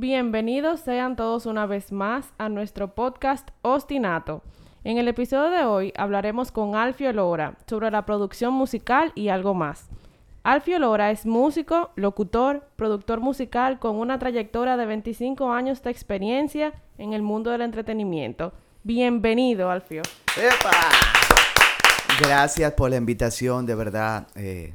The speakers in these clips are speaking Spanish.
Bienvenidos sean todos una vez más a nuestro podcast Ostinato. En el episodio de hoy hablaremos con Alfio Lora sobre la producción musical y algo más. Alfio Lora es músico, locutor, productor musical con una trayectoria de 25 años de experiencia en el mundo del entretenimiento. Bienvenido, Alfio. ¡Epa! Gracias por la invitación, de verdad. eh,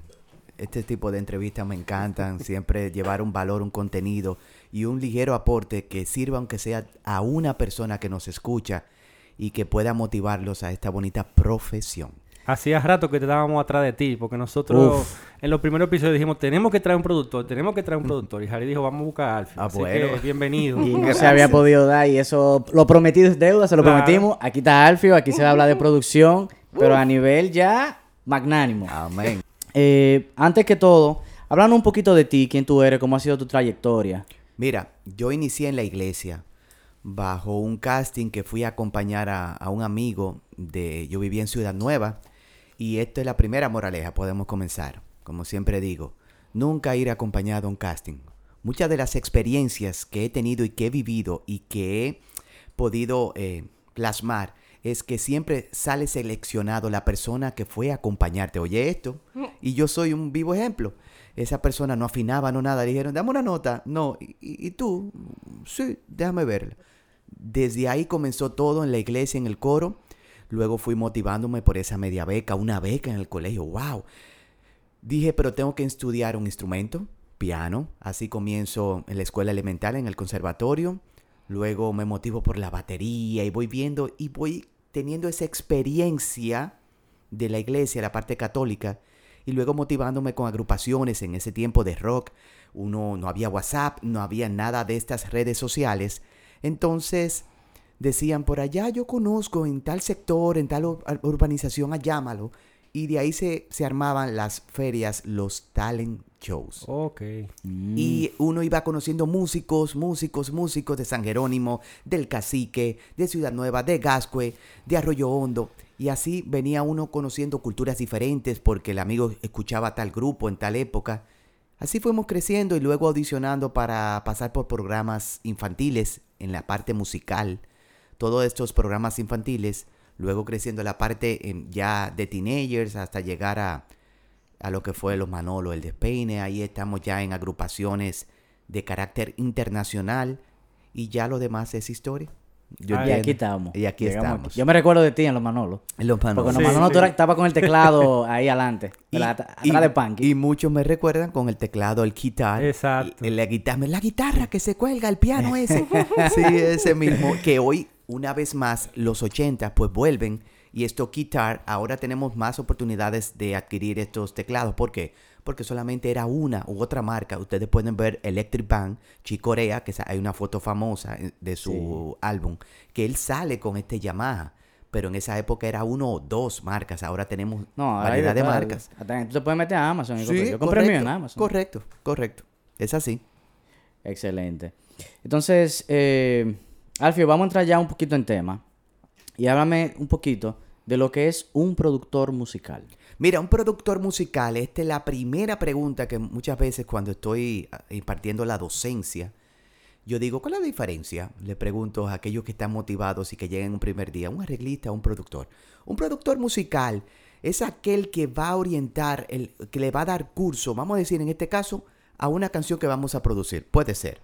este tipo de entrevistas me encantan. Siempre llevar un valor, un contenido y un ligero aporte que sirva, aunque sea a una persona que nos escucha y que pueda motivarlos a esta bonita profesión. Hacía rato que te estábamos atrás de ti, porque nosotros Uf. en los primeros episodios dijimos, tenemos que traer un productor, tenemos que traer un productor. Y Harry dijo, vamos a buscar a Alfio. Ah, Así bueno. que, bienvenido. Y no se había podido dar y eso lo prometido es deuda, se lo Claro. prometimos. Aquí está Alfio, aquí se va a hablar de producción, pero a nivel ya magnánimo. Amén. Eh, antes que todo, hablando un poquito de ti, quién tú eres, cómo ha sido tu trayectoria. Mira, yo inicié en la iglesia bajo un casting que fui a acompañar a, a un amigo de... Yo vivía en Ciudad Nueva y esta es la primera moraleja, podemos comenzar. Como siempre digo, nunca ir acompañado a un casting. Muchas de las experiencias que he tenido y que he vivido y que he podido eh, plasmar es que siempre sale seleccionado la persona que fue a acompañarte. Oye esto, y yo soy un vivo ejemplo. Esa persona no afinaba, no nada. Dijeron, dame una nota. No, ¿y, y- y tú? Sí, déjame verla. Desde ahí comenzó todo en la iglesia, en el coro. Luego fui motivándome por esa media beca, una beca en el colegio. ¡Wow! Dije, pero tengo que estudiar un instrumento, piano. Así comienzo en la escuela elemental, en el conservatorio. Luego me motivo por la batería y voy viendo y voy teniendo esa experiencia de la iglesia, la parte católica. Y luego motivándome con agrupaciones en ese tiempo de rock. Uno no había WhatsApp, no había nada de estas redes sociales. Entonces decían por allá yo conozco en tal sector, en tal ur- urbanización, llámalo. Y de ahí se, se armaban las ferias, los talent shows. ok. Y uno iba conociendo músicos, músicos, músicos de San Jerónimo, del Cacique, de Ciudad Nueva, de Gascue, de Arroyo Hondo. Y así venía uno conociendo culturas diferentes porque el amigo escuchaba tal grupo en tal época. Así fuimos creciendo y luego audicionando para pasar por programas infantiles en la parte musical. Todos estos programas infantiles, luego creciendo la parte em, ya de teenagers hasta llegar a, a lo que fue los Manolo, el despeine. Ahí estamos ya en agrupaciones de carácter internacional y ya lo demás es historia. Yo Ah, Y aquí estamos. Y aquí Llegamos estamos. aquí. Yo me recuerdo de ti en los Manolos. En los Manolos. Porque en los Sí, Manolos sí. tú era- estabas con el teclado ahí adelante. Y, ¿verdad? At- y- atrás de Punky. y muchos me recuerdan con el teclado, el guitar. Exacto. La guitarra, la guitarra que se cuelga, el piano ese. sí, ese mismo. Que hoy, una vez más, los 80 pues vuelven. Y esto guitar, ahora tenemos más oportunidades de adquirir estos teclados. ¿Por qué? Porque solamente era una u otra marca. Ustedes pueden ver Electric Band, Chicorea, que hay una foto famosa eh, de su álbum, que él sale con este Yamaha. Pero en esa época era uno o dos marcas. Ahora tenemos no, ahora hay variedad de marcas. Hasta- Tú te puedes meter a Amazon y Sí. Yo compré mío en Amazon. Correcto, correcto. Es así. Excelente. Entonces, eh, Alfio, vamos a entrar ya un poquito en tema. Y háblame un poquito de lo que es un productor musical. Mira, un productor musical, esta es la primera pregunta que muchas veces cuando estoy ah, impartiendo la docencia, yo digo, ¿cuál es la diferencia? Le pregunto a aquellos que están motivados y que lleguen un primer día, un arreglista un productor. Un productor musical es aquel que va a orientar, el, que le va a dar curso, vamos a decir en este caso, a una canción que vamos a producir. Puede ser.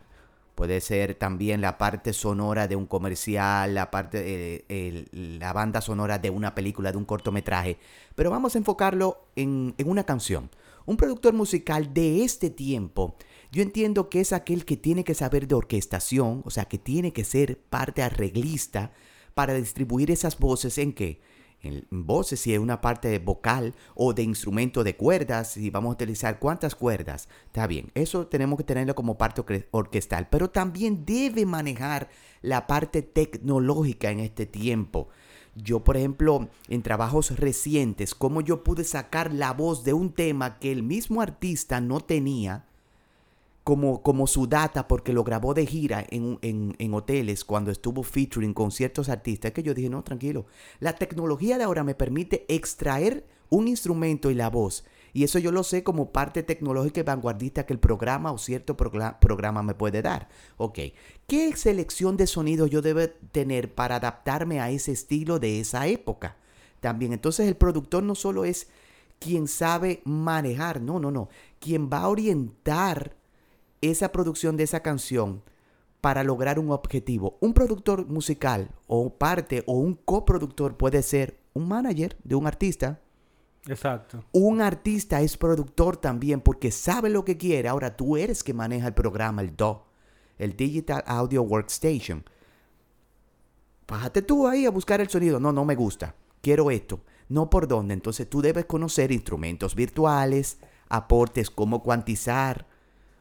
Puede ser también la parte sonora de un comercial, la parte, eh, el- la banda sonora de una película, de un cortometraje. Pero vamos a enfocarlo en, en una canción. Un productor musical de este tiempo, yo entiendo que es aquel que tiene que saber de orquestación, o sea, que tiene que ser parte arreglista para distribuir esas voces en qué? En voces, si es una parte vocal o de instrumento de cuerdas, si vamos a utilizar cuántas cuerdas, está bien. Eso tenemos que tenerlo como parte orque- orquestal, pero también debe manejar la parte tecnológica en este tiempo. Yo, por ejemplo, en trabajos recientes, cómo yo pude sacar la voz de un tema que el mismo artista no tenía como, como su data porque lo grabó de gira en, en- en hoteles cuando estuvo featuring con ciertos artistas, que yo dije, no, tranquilo, la tecnología de ahora me permite extraer un instrumento y la voz. Y eso yo lo sé como parte tecnológica y vanguardista que el programa o cierto programa me puede dar. Ok, ¿qué selección de sonidos yo debo tener para adaptarme a ese estilo de esa época? También, entonces el productor no solo es quien sabe manejar, no, no, no, quien va a orientar esa producción de esa canción para lograr un objetivo. Un productor musical o parte o un coproductor puede ser un manager de un artista. Exacto. Un artista es productor también porque sabe lo que quiere. Ahora tú eres que maneja el programa, el DAW, el Digital Audio Workstation. Bájate tú ahí a buscar el sonido. No, no me gusta. Quiero esto. No por dónde. Entonces tú debes conocer instrumentos virtuales, aportes, cómo cuantizar.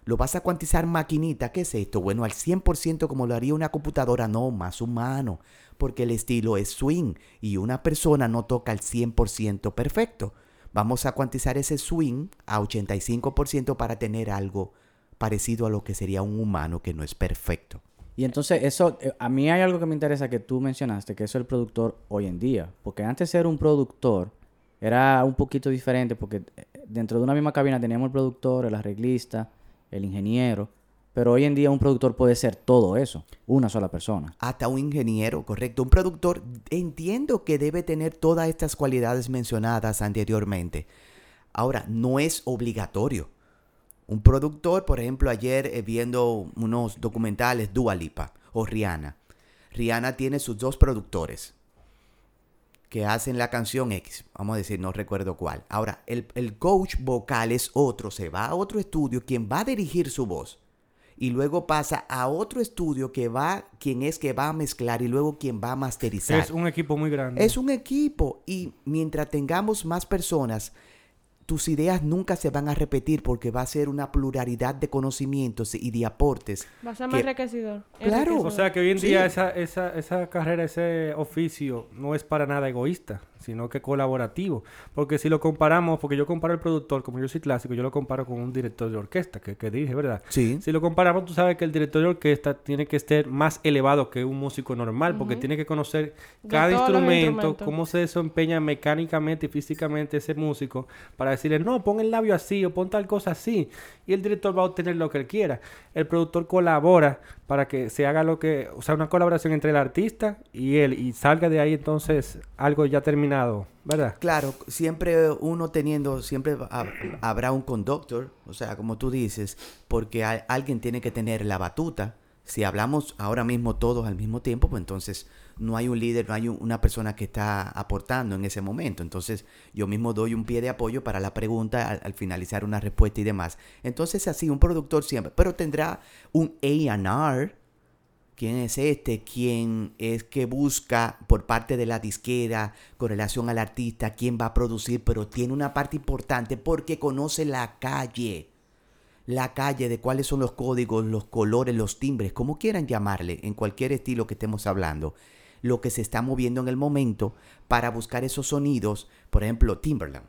¿Lo vas a cuantizar maquinita? ¿Qué es esto? Bueno, al 100% como lo haría una computadora, no, más humano. Porque el estilo es swing y una persona no toca al 100% perfecto. Vamos a cuantizar ese swing a 85% para tener algo parecido a lo que sería un humano que no es perfecto. Y entonces eso, eh, a mí hay algo que me interesa que tú mencionaste, que es el productor hoy en día. Porque antes ser un productor era un poquito diferente, porque eh, dentro de una misma cabina teníamos el productor, el arreglista, el ingeniero. Pero hoy en día un productor puede ser todo eso, una sola persona. hasta un ingeniero, correcto, un productor, entiendo que debe tener todas estas cualidades mencionadas anteriormente. Ahora, no es obligatorio. Un productor, por ejemplo, ayer eh, viendo unos documentales, Dua Lipa o Rihanna. Rihanna tiene sus dos productores que hacen la canción X, vamos a decir, no recuerdo cuál. Ahora, el, el coach vocal es otro, se va a otro estudio, quien va a dirigir su voz y luego pasa a otro estudio que va, quien es que va a mezclar y luego quien va a masterizar. Es un equipo muy grande. Es un equipo y mientras tengamos más personas, tus ideas nunca se van a repetir porque va a ser una pluralidad de conocimientos y de aportes. Va a ser que- más enriquecedor. Claro. O sea que hoy en Sí. día esa, esa, esa carrera, ese oficio no es para nada egoísta, sino que colaborativo. Porque si lo comparamos, porque yo comparo el productor, como yo soy clásico, yo lo comparo con un director de orquesta, que, que dirige, ¿verdad? Sí. Si lo comparamos, tú sabes que el director de orquesta tiene que ser más elevado que un músico normal, porque tiene que conocer De cada instrumento, cómo se desempeña mecánicamente y físicamente ese músico, para decirle, no, pon el labio así o pon tal cosa así. Y el director va a obtener lo que él quiera. El productor colabora para que se haga lo que, o sea, una colaboración entre el artista y él, y salga de ahí entonces algo ya terminado, Claro, siempre uno teniendo, siempre ha- habrá un conductor, o sea, como tú dices, porque alguien tiene que tener la batuta. Si hablamos ahora mismo todos al mismo tiempo, pues entonces no hay un líder, no hay un- una persona que está aportando en ese momento. Entonces yo mismo doy un pie de apoyo para la pregunta al, al finalizar una respuesta y demás. Entonces así, un productor siempre, pero tendrá un A&R, ¿Quién es este? ¿Quién es que busca por parte de la disquera con relación al artista quién va a producir? Pero tiene una parte importante porque conoce la calle. La calle de cuáles son los códigos, los colores, los timbres, como quieran llamarle, en cualquier estilo que estemos hablando. Lo que se está moviendo en el momento para buscar esos sonidos. Por ejemplo, Timberland,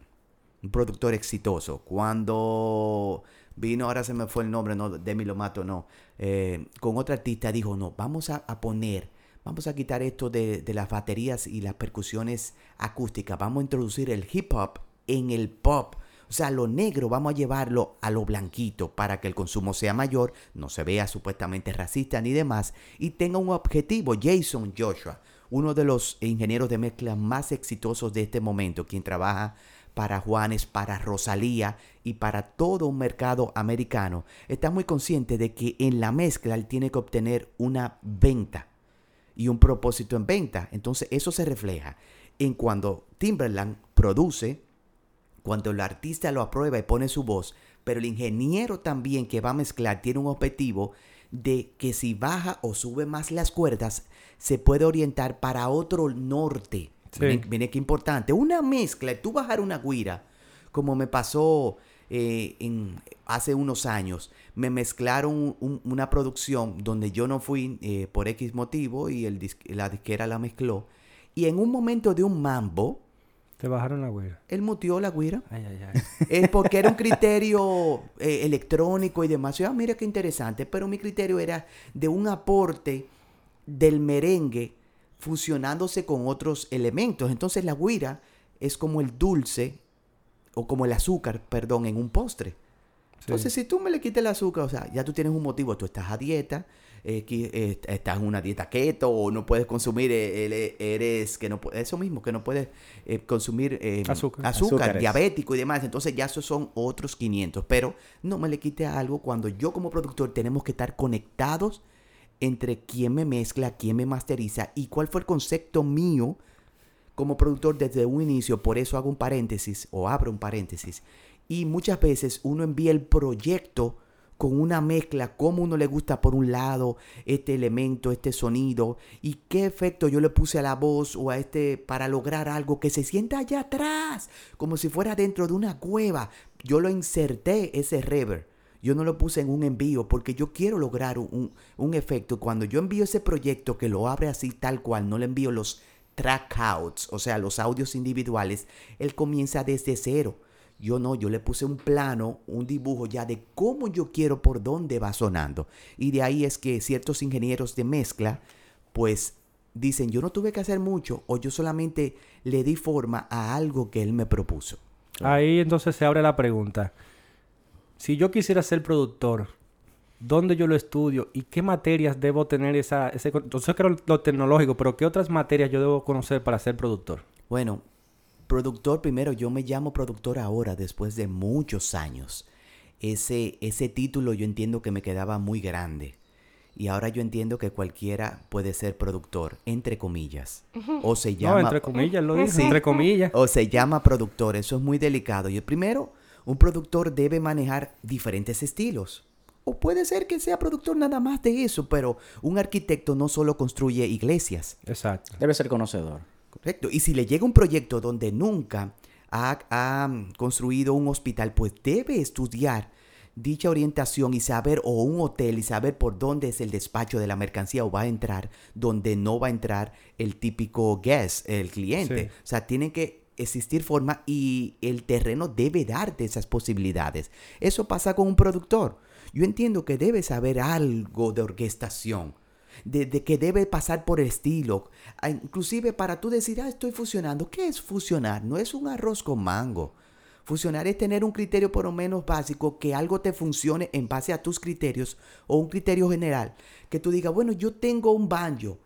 un productor exitoso. Cuando vino, ahora se me fue el nombre, no, Demi Lomato, no, eh, con otra artista dijo, no, vamos a, poner, vamos a quitar esto de, de las baterías y las percusiones acústicas, vamos a introducir el hip hop en el pop. O sea, lo negro vamos a llevarlo a lo blanquito para que el consumo sea mayor, no se vea supuestamente racista ni demás y tenga un objetivo. Jason Joshua, uno de los ingenieros de mezcla más exitosos de este momento, quien trabaja para Juanes, para Rosalía y para todo un mercado americano, está muy consciente de que en la mezcla él tiene que obtener una venta y un propósito en venta. Entonces eso se refleja en cuando Timberland produce, cuando el artista lo aprueba y pone su voz, pero el ingeniero también que va a mezclar tiene un objetivo de que si baja o sube más las cuerdas, se puede orientar para otro norte. Sí. Miren, miren qué importante. Una mezcla, tú bajar una guira, como me pasó eh, en, hace unos años, me mezclaron un- una producción donde yo no fui eh, por X motivo y el la disquera la mezcló. Y en un momento de un mambo, Te bajaron la güera. él mutió la guira. Ay, ay, ay. Es porque era un criterio eh, electrónico y demás. Ah, mira qué interesante. Pero mi criterio era de un aporte del merengue fusionándose con otros elementos. Entonces la guira es como el dulce o como el azúcar, perdón, en un postre. Entonces, si tú me le quitas el azúcar, o sea, ya tú tienes un motivo, tú estás a dieta, eh, eh, estás en una dieta keto o no puedes consumir, eh, eres, que no eso mismo, que no puedes eh, consumir eh, Azúcar. azúcar, diabético y demás. Entonces ya esos son otros 500. Pero no me le quite algo cuando yo como productor tenemos que estar conectados entre quién me mezcla, quién me masteriza y cuál fue el concepto mío como productor desde un inicio, por eso hago un paréntesis o abro un paréntesis. Y muchas veces uno envía el proyecto con una mezcla, cómo uno le gusta por un lado este elemento, este sonido, y qué efecto yo le puse a la voz o a este para lograr algo que se sienta allá atrás, como si fuera dentro de una cueva. Yo lo inserté ese reverb. Yo no lo puse en un envío porque yo quiero lograr un, un- efecto. Cuando yo envío ese proyecto que lo abre así tal cual, no le envío los trackouts, o sea, los audios individuales, él comienza desde cero. Yo no, yo le puse un plano, un dibujo ya de cómo yo quiero por dónde va sonando. Y de ahí es que ciertos ingenieros de mezcla, pues dicen, yo no tuve que hacer mucho o yo solamente le di forma a algo que él me propuso. Ahí entonces se abre la pregunta. Si yo quisiera ser productor, ¿dónde yo lo estudio y qué materias debo tener esa, ese... con- Entonces creo lo tecnológico, pero ¿qué otras materias yo debo conocer para ser productor? Bueno, productor primero, yo me llamo productor ahora, después de muchos años. Ese, ese título yo entiendo que me quedaba muy grande. Y ahora yo entiendo que cualquiera puede ser productor, entre comillas. O se No, llama, entre comillas lo dice, Sí. entre comillas. o se llama productor. Eso es muy delicado. Y primero, un productor debe manejar diferentes estilos. O puede ser que sea productor nada más de eso, pero un arquitecto no solo construye iglesias. Exacto. Debe ser conocedor. Correcto. Y si le llega un proyecto donde nunca ha, ha, construido un hospital, pues debe estudiar dicha orientación y saber, o un hotel y saber por dónde es el despacho de la mercancía o va a entrar, donde no va a entrar el típico guest, el cliente. Sí. O sea, tienen que existir forma y el terreno debe darte esas posibilidades. Eso pasa con un productor. Yo entiendo que debe saber algo de orquestación, de, que debe pasar por el estilo. Ah, Inclusive para tú decir, ah, estoy fusionando. ¿Qué es fusionar? No es un arroz con mango. Fusionar es tener un criterio por lo menos básico, que algo te funcione en base a tus criterios o un criterio general. Que tú digas, bueno, yo tengo un banjo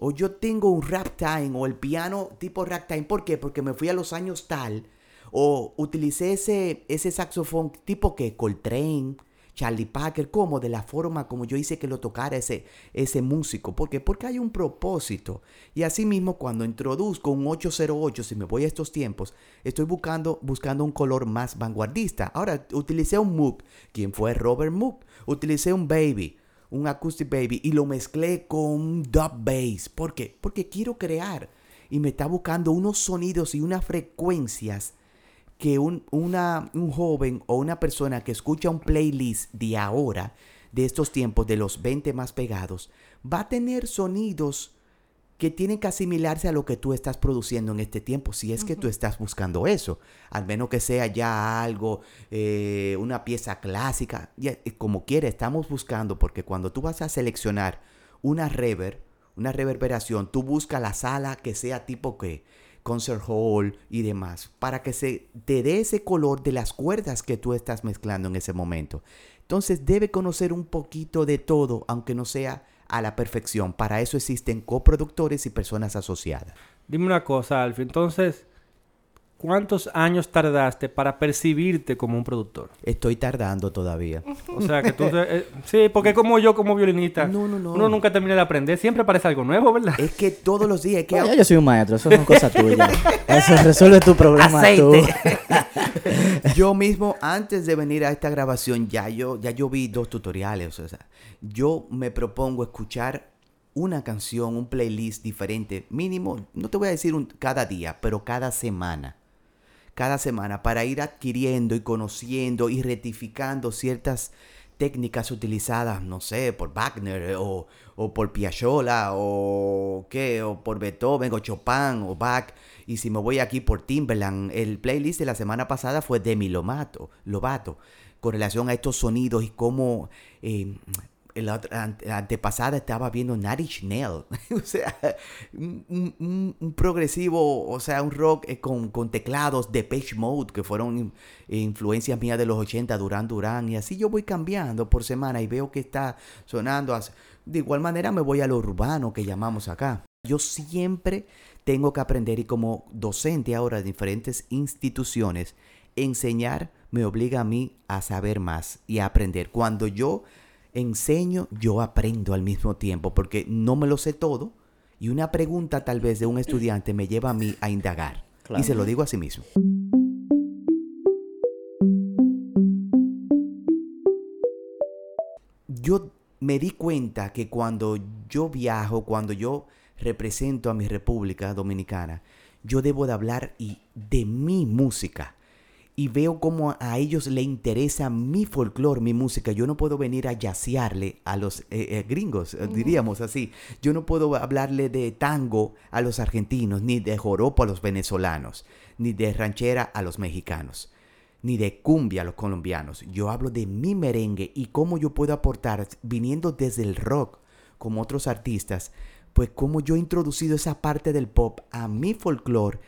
o yo tengo un ragtime o el piano tipo ragtime. ¿Por qué? Porque me fui a los años tal o utilicé ese, ese saxofón tipo que Coltrane, Charlie Parker, como de la forma como yo hice que lo tocara ese, ese músico. ¿Por qué? Porque hay un propósito. Y asimismo, cuando introduzco un 808, si me voy a estos tiempos, estoy buscando, buscando un color más vanguardista. Ahora, utilicé un Moog. ¿Quién fue Robert Moog? Utilicé un Baby, un Acoustic Baby, y lo mezclé con un dub bass. ¿Por qué? Porque quiero crear. Y me está buscando unos sonidos y unas frecuencias que un, un joven o una persona que escucha un playlist de ahora, de estos tiempos, de los 20 más pegados, va a tener sonidos que tienen que asimilarse a lo que tú estás produciendo en este tiempo, si es que tú estás buscando eso, al menos que sea ya algo, eh, una pieza clásica, ya, eh, como quiera, estamos buscando, porque cuando tú vas a seleccionar una reverb, una reverberación, tú buscas la sala que sea tipo que concert hall y demás, para que se te dé ese color de las cuerdas que tú estás mezclando en ese momento. Entonces debe conocer un poquito de todo, aunque no sea a la perfección. Para eso existen coproductores y personas asociadas. Dime una cosa, Alfie. Entonces, ¿cuántos años tardaste para percibirte como un productor? Estoy tardando todavía. O sea, que tú... eh, sí, porque como yo como violinista, No, no, no. uno nunca termina de aprender. Siempre parece algo nuevo, ¿verdad? Es que todos los días hay que... Bueno, ya yo soy un maestro, eso son cosas tuyas. Eso resuelve tu problema tú. yo mismo antes de venir a esta grabación ya yo ya yo vi dos tutoriales, o sea, yo me propongo escuchar una canción, un playlist diferente, mínimo, no te voy a decir un, cada día, pero cada semana. Cada semana para ir adquiriendo y conociendo y rectificando ciertas técnicas utilizadas, no sé, por Wagner o, o por Piazzolla o qué, o por Beethoven o Chopin o Bach. Y si me voy aquí por Timberland, el playlist de la semana pasada fue Demi Lovato, Lovato con relación a estos sonidos y cómo eh, la, antepasada estaba viendo Natty Schnell. o sea, un, progresivo, o sea, un rock eh, con, teclados de Page Mode, que fueron influencias mías de los 80, Duran Duran. Y así yo voy cambiando por semana y veo que está sonando. De igual manera me voy a lo urbano que llamamos acá. Yo siempre tengo que aprender y como docente ahora de diferentes instituciones, enseñar me obliga a mí a saber más y a aprender. Cuando yo enseño, yo aprendo al mismo tiempo, porque no me lo sé todo y una pregunta tal vez de un estudiante me lleva a mí a indagar. Y se lo digo a sí mismo. Yo me di cuenta que cuando yo viajo, cuando yo represento a mi República Dominicana, yo debo de hablar y de mi música y veo cómo a ellos le interesa mi folclore, mi música. Yo no puedo venir a yacearle a los eh, eh, gringos, eh, diríamos así. Yo no puedo hablarle de tango a los argentinos, ni de joropo a los venezolanos, ni de ranchera a los mexicanos, ni de cumbia a los colombianos. Yo hablo de mi merengue y cómo yo puedo aportar, viniendo desde el rock, como otros artistas, pues cómo yo he introducido esa parte del pop a mi folclore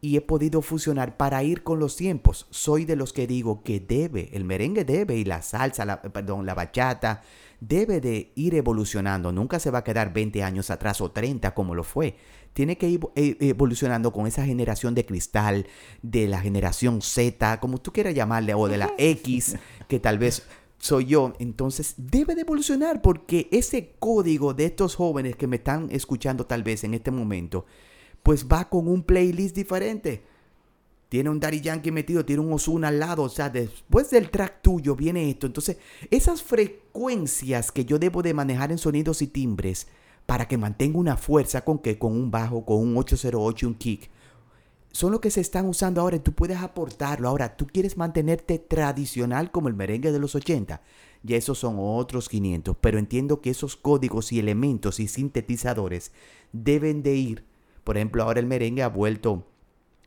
y he podido fusionar para ir con los tiempos. Soy de los que digo que debe, el merengue debe y la salsa, la, perdón, la bachata debe de ir evolucionando. Nunca se va a quedar 20 años atrás o 30 como lo fue. Tiene que ir e, evolucionando con esa generación de cristal, de la generación Z, como tú quieras llamarle, o de la X, que tal vez soy yo. Entonces debe de evolucionar porque ese código de estos jóvenes que me están escuchando tal vez en este momento, pues va con un playlist diferente. Tiene un Daddy Yankee metido, tiene un Ozuna al lado. O sea, después del track tuyo viene esto. Entonces, esas frecuencias que yo debo de manejar en sonidos y timbres para que mantenga una fuerza con que con un bajo, con un 808 y un kick, son lo que se están usando ahora y tú puedes aportarlo. Ahora, tú quieres mantenerte tradicional como el merengue de los 80. Ya esos son otros 500. Pero entiendo que esos códigos y elementos y sintetizadores deben de ir por ejemplo, ahora el merengue ha vuelto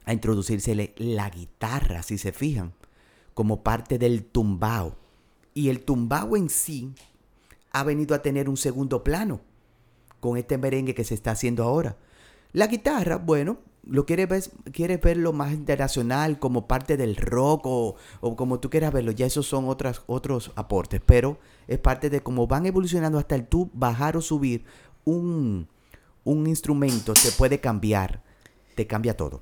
a introducirse la guitarra, si se fijan, como parte del tumbao. Y el tumbao en sí ha venido a tener un segundo plano con este merengue que se está haciendo ahora. La guitarra, bueno, lo quieres ver, quiere verlo más internacional como parte del rock o, como tú quieras verlo, ya esos son otras, otros aportes, pero es parte de cómo van evolucionando hasta el tú bajar o subir un, un instrumento te puede cambiar, te cambia todo.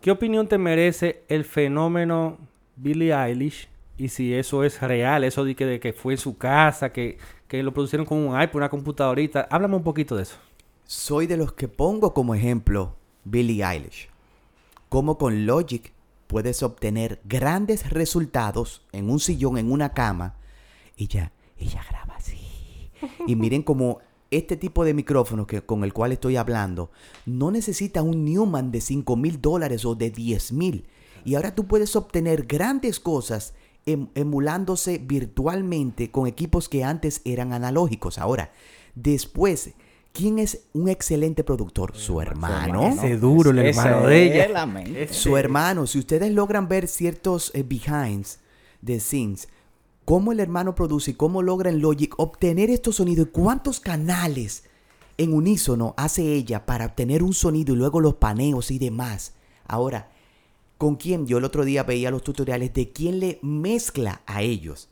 ¿Qué opinión te merece el fenómeno Billie Eilish? Y si eso es real, eso de que, de que fue en su casa, que, que lo producieron con un iPod, una computadorita. Háblame un poquito de eso. Soy de los que pongo como ejemplo Billie Eilish. Cómo con Logic puedes obtener grandes resultados en un sillón, en una cama. Ella, ella graba así. Y miren cómo este tipo de micrófono que, con el cual estoy hablando no necesita un Newman de 5 mil dólares o de 10 mil. Y ahora tú puedes obtener grandes cosas em, emulándose virtualmente con equipos que antes eran analógicos. Ahora, después, ¿quién es un excelente productor? Su hermano. Ese duro, el hermano de ella. Su hermano. Si ustedes logran ver ciertos eh, behinds de scenes, cómo el hermano produce y cómo logra en Logic obtener estos sonidos y cuántos canales en unísono hace ella para obtener un sonido y luego los paneos y demás. Ahora, ¿con quién? Yo el otro día veía los tutoriales de quién le mezcla a ellos,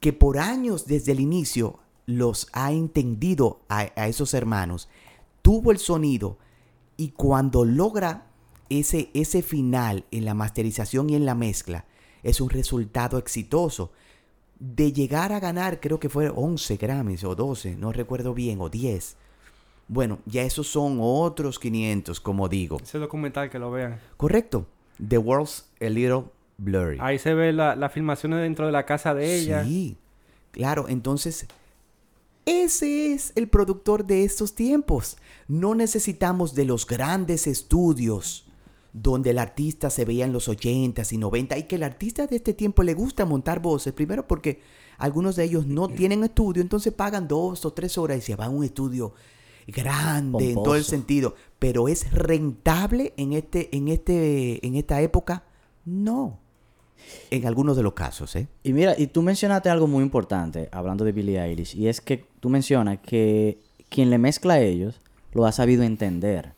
que por años desde el inicio los ha entendido a, a esos hermanos, tuvo el sonido y cuando logra ese, ese final en la masterización y en la mezcla, es un resultado exitoso de llegar a ganar, creo que fue 11 Grammys o 12, no recuerdo bien, o 10. Bueno, ya esos son otros 500, como digo. Ese documental que lo vean. Correcto. The World's a Little Blurry. Ahí se ve las la filmaciones dentro de la casa de ella. Sí, claro. Entonces, Ese es el productor de estos tiempos. No necesitamos de los grandes estudios donde el artista se veía en los 80s y 90 y que el artista de este tiempo le gusta montar voces, primero porque algunos de ellos no tienen estudio, entonces pagan dos o tres horas y se van a un estudio grande en todo el sentido, pero es rentable en este en este en esta época? No. En algunos de los casos, ¿eh? Y mira, y tú mencionaste algo muy importante, hablando de Billie Eilish, y es que tú mencionas que quien le mezcla a ellos lo ha sabido entender.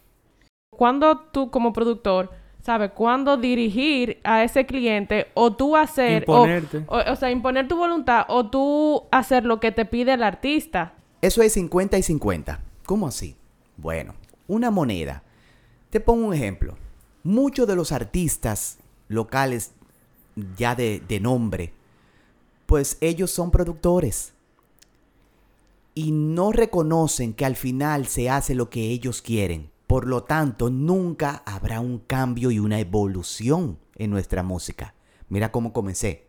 Cuando tú como productor sabes cuándo dirigir a ese cliente o tú hacer o- Imponerte. O, o sea, imponer tu voluntad o tú hacer lo que te pide el artista. Eso es 50 y 50. ¿Cómo así? Bueno, una moneda. Te pongo un ejemplo. Muchos de los artistas locales ya de, de nombre, pues ellos son productores. Y no reconocen que al final se hace lo que ellos quieren. Por lo tanto, nunca habrá un cambio y una evolución en nuestra música. Mira cómo comencé.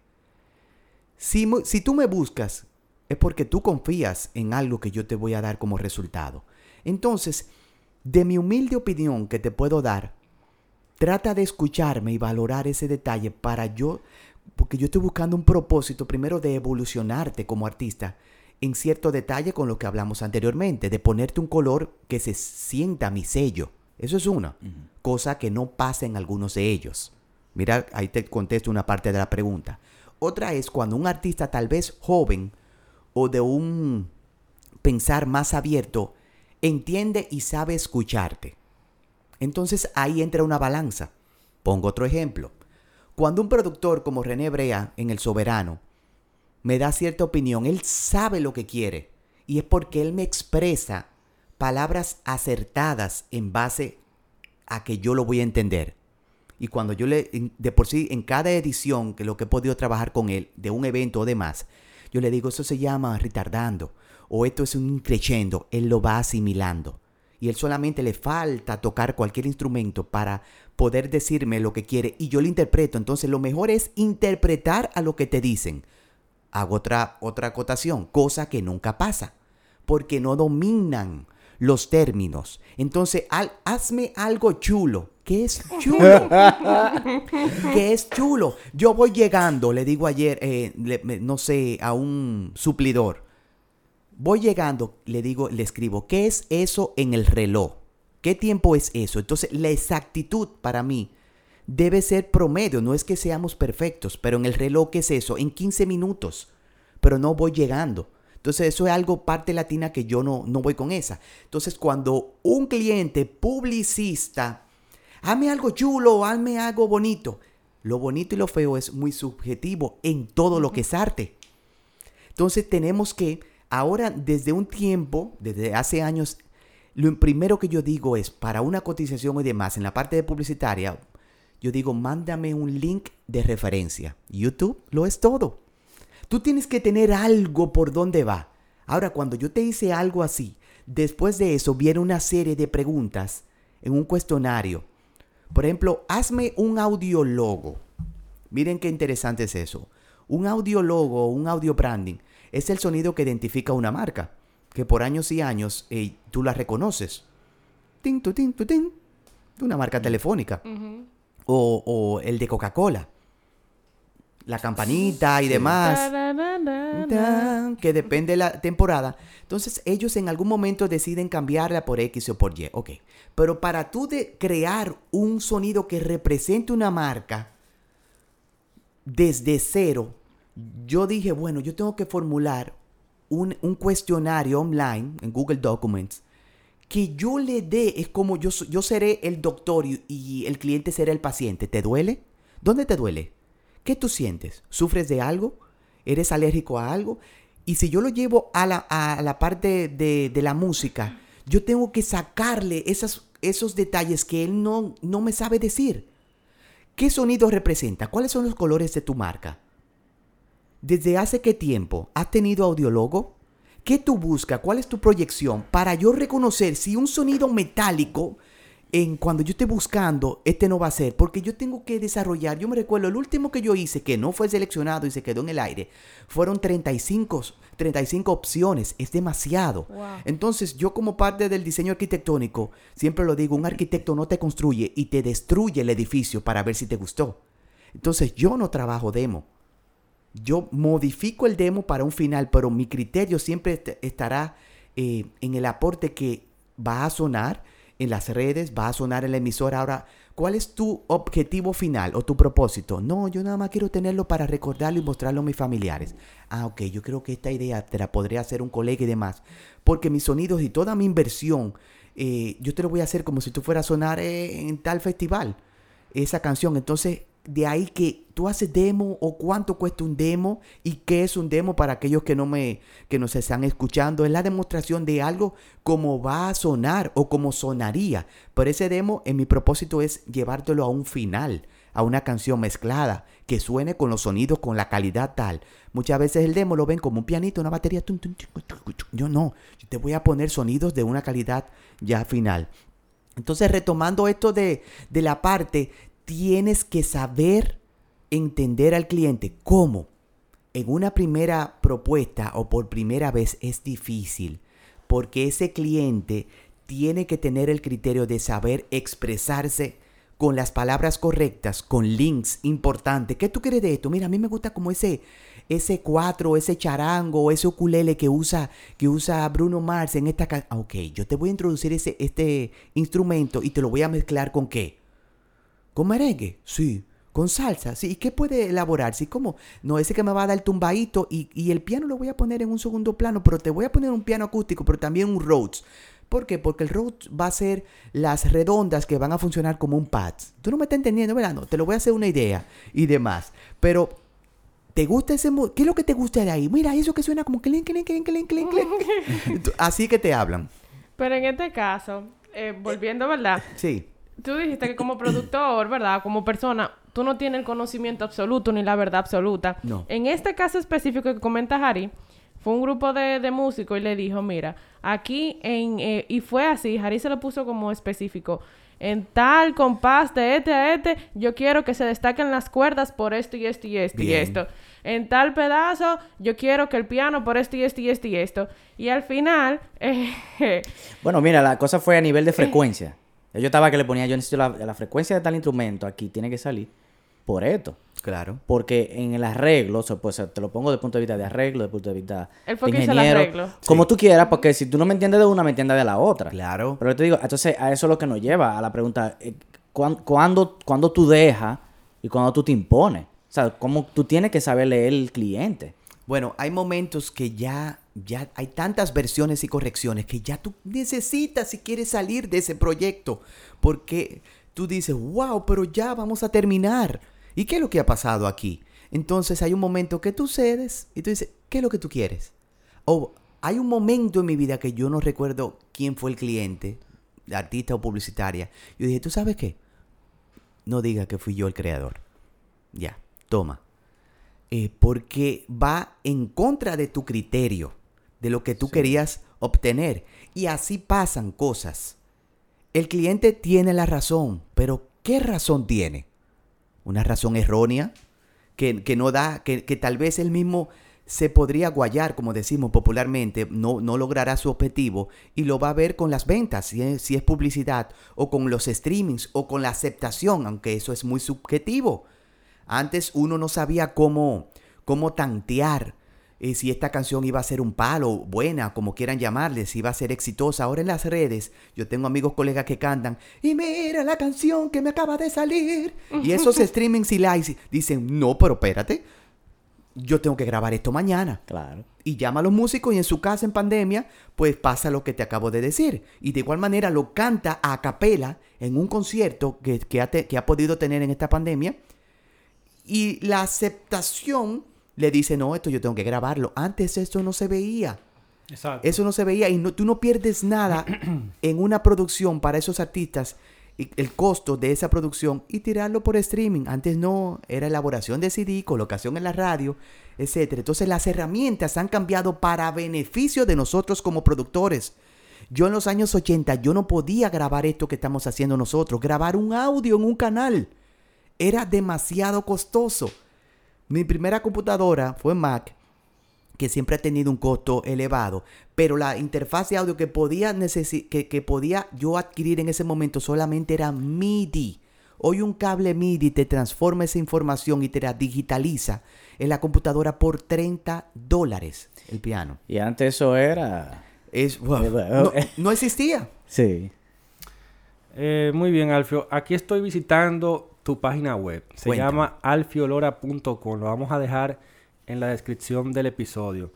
Si, si tú me buscas, es porque tú confías en algo que yo te voy a dar como resultado. Entonces, de mi humilde opinión que te puedo dar, trata de escucharme y valorar ese detalle para yo, porque yo estoy buscando un propósito primero de evolucionarte como artista en cierto detalle con lo que hablamos anteriormente, de ponerte un color que se sienta mi sello. Eso es una, cosa que no pasa en algunos de ellos. Mira, ahí te contesto una parte de la pregunta. Otra es cuando un artista tal vez joven o de un pensar más abierto entiende y sabe escucharte. Entonces ahí entra una balanza. Pongo otro ejemplo. Cuando un productor como René Brea en El Soberano me da cierta opinión, él sabe lo que quiere y es porque él me expresa palabras acertadas en base a que yo lo voy a entender. Y cuando yo le, de por sí, en cada edición que lo que he podido trabajar con él, de un evento o demás, yo le digo, eso se llama retardando, o esto es un crescendo, él lo va asimilando. Y él solamente le falta tocar cualquier instrumento para poder decirme lo que quiere y yo lo interpreto. Entonces lo mejor es interpretar a lo que te dicen. Hago otra, otra acotación, cosa que nunca pasa, porque no dominan los términos. Entonces, al- hazme algo chulo. ¿Qué es chulo? ¿Qué es chulo? Yo voy llegando, le digo ayer, eh, le- no sé, a un suplidor. Voy llegando, le digo, le escribo, ¿qué es eso en el reloj? ¿Qué tiempo es eso? Entonces, la exactitud para mí debe ser promedio. No es que seamos perfectos, pero en el reloj, ¿qué es eso? En 15 minutos. Pero no voy llegando. Entonces, eso es algo parte latina que yo no, no voy con esa. Entonces, cuando un cliente publicista, hazme algo chulo, hazme algo bonito. Lo bonito y lo feo es muy subjetivo en todo lo que es arte. Entonces tenemos que, ahora desde un tiempo, desde hace años, lo primero que yo digo es, para una cotización y demás, en la parte de publicitaria, yo digo, mándame un link de referencia. YouTube lo es todo. Tú tienes que tener algo por donde va. Ahora, cuando yo te hice algo así, después de eso viene una serie de preguntas en un cuestionario. Por ejemplo, hazme un audiologo. Miren qué interesante es eso. Un audiologo o un audio branding es el sonido que identifica una marca, que por años y años eh, tú la reconoces. Tin, tu, tin, tu, tin, una marca telefónica. O, o el de Coca-Cola. La campanita y demás. Que depende de la temporada. Entonces ellos en algún momento deciden cambiarla por X o por Y. Ok. Pero para tú de crear un sonido que represente una marca desde cero, yo dije, bueno, yo tengo que formular un, un cuestionario online en Google Documents que yo le dé, es como yo, yo seré el doctor y, y el cliente será el paciente. ¿Te duele? ¿Dónde te duele? ¿Qué tú sientes? ¿Sufres de algo? ¿Eres alérgico a algo? Y si yo lo llevo a la, a la parte de, de la música, yo tengo que sacarle esas, esos detalles que él no, no me sabe decir. ¿Qué sonido representa? ¿Cuáles son los colores de tu marca? ¿Desde hace qué tiempo has tenido audiólogo? ¿Qué tú buscas? ¿Cuál es tu proyección? Para yo reconocer si un sonido metálico en cuando yo esté buscando, este no va a ser, porque yo tengo que desarrollar. Yo me recuerdo, el último que yo hice, que no fue seleccionado y se quedó en el aire, fueron 35, 35 opciones. Es demasiado. Wow. Entonces, yo como parte del diseño arquitectónico, siempre lo digo, un arquitecto no te construye y te destruye el edificio para ver si te gustó. Entonces, yo no trabajo demo. Yo modifico el demo para un final, pero mi criterio siempre est- estará eh, en el aporte que va a sonar en las redes, va a sonar en la emisora. Ahora, ¿cuál es tu objetivo final o tu propósito? No, yo nada más quiero tenerlo para recordarlo y mostrarlo a mis familiares. Ah, ok, yo creo que esta idea te la podría hacer un colega y demás. Porque mis sonidos y toda mi inversión, eh, yo te lo voy a hacer como si tú fueras a sonar en tal festival esa canción. Entonces, de ahí que tú haces demo o cuánto cuesta un demo y qué es un demo para aquellos que no me que nos están escuchando es la demostración de algo como va a sonar o como sonaría. Pero ese demo en mi propósito es llevártelo a un final, a una canción mezclada que suene con los sonidos con la calidad tal. Muchas veces el demo lo ven como un pianito, una batería. Yo no, yo te voy a poner sonidos de una calidad ya final. Entonces, retomando esto de, de la parte, tienes que saber entender al cliente. ¿Cómo? En una primera propuesta o por primera vez es difícil, porque ese cliente tiene que tener el criterio de saber expresarse con las palabras correctas, con links importantes. ¿Qué tú quieres de esto? Mira, a mí me gusta como ese ese cuatro, ese charango, ese ukulele que usa que usa Bruno Mars en esta canción. Ok, yo te voy a introducir ese este instrumento y te lo voy a mezclar con qué? ¿Con merengue? Sí. ¿Con salsa? Sí. ¿Y qué puede elaborar? Sí, ¿cómo? No, ese que me va a dar el tumbadito y, y el piano lo voy a poner en un segundo plano, pero te voy a poner un piano acústico, pero también un Rhodes. ¿Por qué? Porque el Rhodes va a ser las redondas que van a funcionar como un pad. Tú no me estás entendiendo, ¿verdad? No, te lo voy a hacer una idea y demás. Pero, ¿te gusta ese... ¿Qué es lo que te gusta de ahí? Mira, eso que suena como clink, clink, clink, clink, clink. Así que te hablan. Pero en este caso, eh, volviendo, ¿verdad? Sí. Tú dijiste que como productor, ¿verdad? Como persona, tú no tienes el conocimiento absoluto ni la verdad absoluta. No. En este caso específico que comenta Harry, fue un grupo de, de músicos y le dijo, mira, aquí en... eh, y fue así, Harry se lo puso como específico. En tal compás de este a este, yo quiero que se destaquen las cuerdas por esto y esto y esto y esto. En tal pedazo, yo quiero que el piano por esto y esto y esto y esto. Y al final, eh, Bueno, mira, la cosa fue a nivel de frecuencia. Yo estaba que le ponía, yo necesito la, la frecuencia de tal instrumento, aquí tiene que salir por esto. Claro. Porque en el arreglo, o sea, pues te lo pongo desde el punto de vista de arreglo, desde el punto de vista fue de hizo el ingeniero, arreglo. como tú quieras, porque si tú no me entiendes de una, me entiendes de la otra. Claro. Pero yo te digo, entonces a eso es lo que nos lleva a la pregunta, eh, ¿cuán- ¿cuándo, cuándo tú dejas y cuándo tú te impones? O sea, cómo tú tienes que saber leer el cliente. Bueno, hay momentos que ya, ya hay tantas versiones y correcciones que ya tú necesitas si quieres salir de ese proyecto. Porque tú dices, wow, pero ya vamos a terminar. ¿Y qué es lo que ha pasado aquí? Entonces hay un momento que tú cedes y tú dices, ¿qué es lo que tú quieres? O hay un momento en mi vida que yo no recuerdo quién fue el cliente, artista o publicitaria. Yo dije, ¿tú sabes qué? No diga que fui yo el creador. Ya, toma. Eh, porque va en contra de tu criterio, de lo que tú querías obtener. Y así pasan cosas. El cliente tiene la razón, pero ¿qué razón tiene? ¿Una razón errónea? Que, que no da, que, que tal vez él mismo se podría guayar, como decimos popularmente, no, no logrará su objetivo y lo va a ver con las ventas, si es, si es publicidad, o con los streamings, o con la aceptación, aunque eso es muy subjetivo. Antes uno no sabía cómo, cómo tantear eh, si esta canción iba a ser un palo, buena, como quieran llamarle, si iba a ser exitosa. Ahora en las redes, yo tengo amigos, colegas que cantan, y mira la canción que me acaba de salir. Y esos streamings y likes dicen, no, pero espérate, yo tengo que grabar esto mañana Claro. y llama a los músicos y en su casa en pandemia, pues pasa lo que te acabo de decir. Y de igual manera lo canta a capela en un concierto que, que ha, te- que ha podido tener en esta pandemia. Y la aceptación le dice, no, esto yo tengo que grabarlo. Antes esto no se veía. Exacto. Eso no se veía y no, tú no pierdes nada en una producción para esos artistas, y el costo de esa producción y tirarlo por streaming. Antes no, era elaboración de CD, colocación en la radio, etcétera. Entonces las herramientas han cambiado para beneficio de nosotros como productores. Yo en los años 80 yo no podía grabar esto que estamos haciendo nosotros, grabar un audio en un canal. Era demasiado costoso. Mi primera computadora fue Mac, que siempre ha tenido un costo elevado, pero la interfaz de audio que podía, que, que podía yo adquirir en ese momento solamente era MIDI. Hoy un cable MIDI te transforma esa información y te la digitaliza en la computadora por 30 dólares el piano. Y antes eso era... Es, eh, no, existía. Sí. Eh, muy bien, Alfio. Aquí estoy visitando tu página web. Se llama alfiolora.com. Lo vamos a dejar en la descripción del episodio.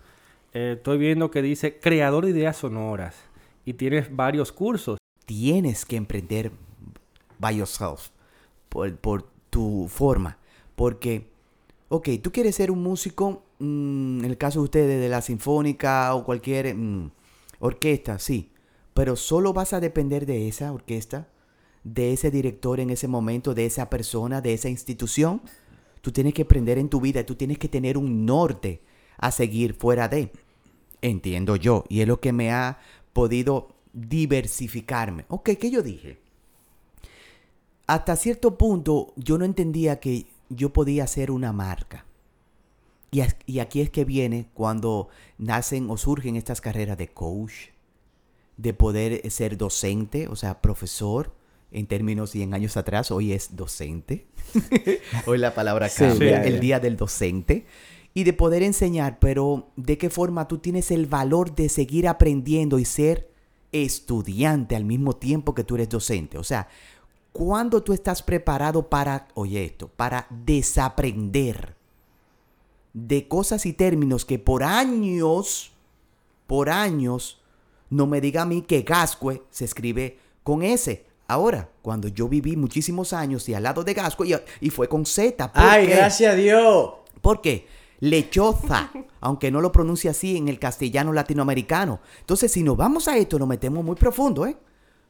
Eh, estoy viendo que dice creador de ideas sonoras y tienes varios cursos. Tienes que emprender by yourself, por, por tu forma, porque, ok, tú quieres ser un músico, mm, en el caso de ustedes, de la sinfónica o cualquier mm, orquesta, sí, pero solo vas a depender de esa orquesta, de ese director en ese momento, de esa persona, de esa institución. Tú tienes que aprender en tu vida, tú tienes que tener un norte a seguir fuera de. Entiendo yo, y es lo que me ha podido diversificarme. Ok, ¿qué yo dije? Hasta cierto punto yo no entendía que yo podía ser una marca. Y, y aquí es que viene cuando nacen o surgen estas carreras de coach, de poder ser docente, o sea, profesor, en términos 100 años atrás, hoy es docente. hoy la palabra cambia, el día del docente. Y de poder enseñar, pero de qué forma tú tienes el valor de seguir aprendiendo y ser estudiante al mismo tiempo que tú eres docente. O sea, cuando tú estás preparado para, oye esto, para desaprender de cosas y términos que por años, por años, no me diga a mí que Gascue se escribe con S. Ahora, cuando yo viví muchísimos años y al lado de Gasco y, fue con Z. ¡Ay, gracias a Dios! ¿Por qué? Lechoza, aunque no lo pronuncie así en el castellano latinoamericano. Entonces, si nos vamos a esto, nos metemos muy profundo, ¿eh?